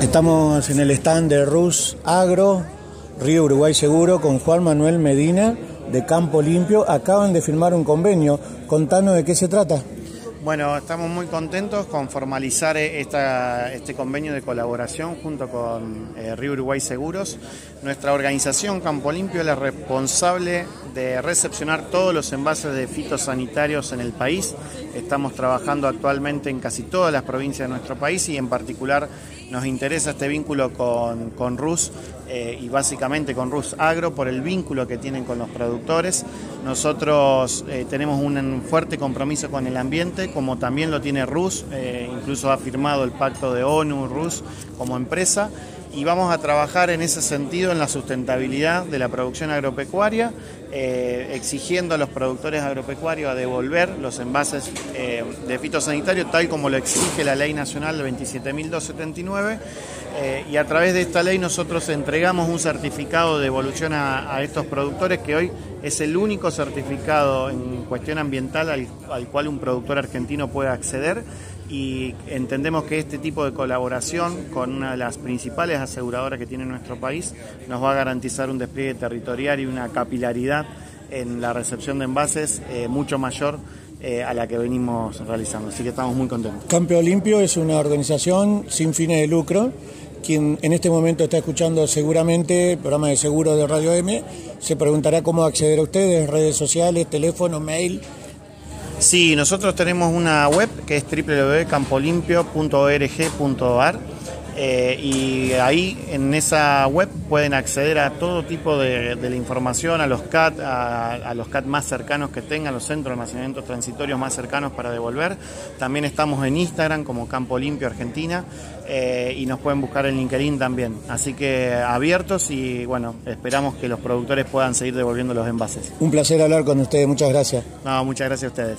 Estamos en el stand de Rus Agro, Río Uruguay Seguro, con Juan Manuel Medina de Campo Limpio. Acaban de firmar un convenio. Contanos de qué se trata. Bueno, estamos muy contentos con formalizar este convenio de colaboración junto con eh, Río Uruguay Seguros. Nuestra organización Campo Limpio es la responsable de recepcionar todos los envases de fitosanitarios en el país. Estamos trabajando actualmente en casi todas las provincias de nuestro país y en particular nos interesa este vínculo con, con RUS eh, y básicamente con RUS Agro por el vínculo que tienen con los productores. Nosotros eh, tenemos un fuerte compromiso con el ambiente, como también lo tiene RUS, eh, incluso ha firmado el pacto de ONU, RUS, como empresa y vamos a trabajar en ese sentido en la sustentabilidad de la producción agropecuaria, eh, exigiendo a los productores agropecuarios a devolver los envases eh, de fitosanitario tal como lo exige la ley nacional 27.279 eh, y a través de esta ley nosotros entregamos un certificado de devolución a, estos productores que hoy es el único certificado en cuestión ambiental al cual un productor argentino puede acceder y entendemos que este tipo de colaboración con una de las principales aseguradoras que tiene nuestro país nos va a garantizar un despliegue territorial y una capilaridad en la recepción de envases eh, mucho mayor eh, a la que venimos realizando. Así que estamos muy contentos. Campo Limpio es una organización sin fines de lucro. Quien en este momento está escuchando seguramente el programa de seguro de Radio M se preguntará cómo acceder a ustedes, redes sociales, teléfono, mail. Sí, nosotros tenemos una web que es www.campolimpio.org.ar eh, y ahí en esa web pueden acceder a todo tipo de, la información, a los CAT, a, los CAT más cercanos que tengan, los centros de almacenamiento transitorios más cercanos para devolver. También estamos en Instagram como Campo Limpio Argentina eh, y nos pueden buscar en LinkedIn también. Así que abiertos y bueno, esperamos que los productores puedan seguir devolviendo los envases. Un placer hablar con ustedes, muchas gracias. No, muchas gracias a ustedes.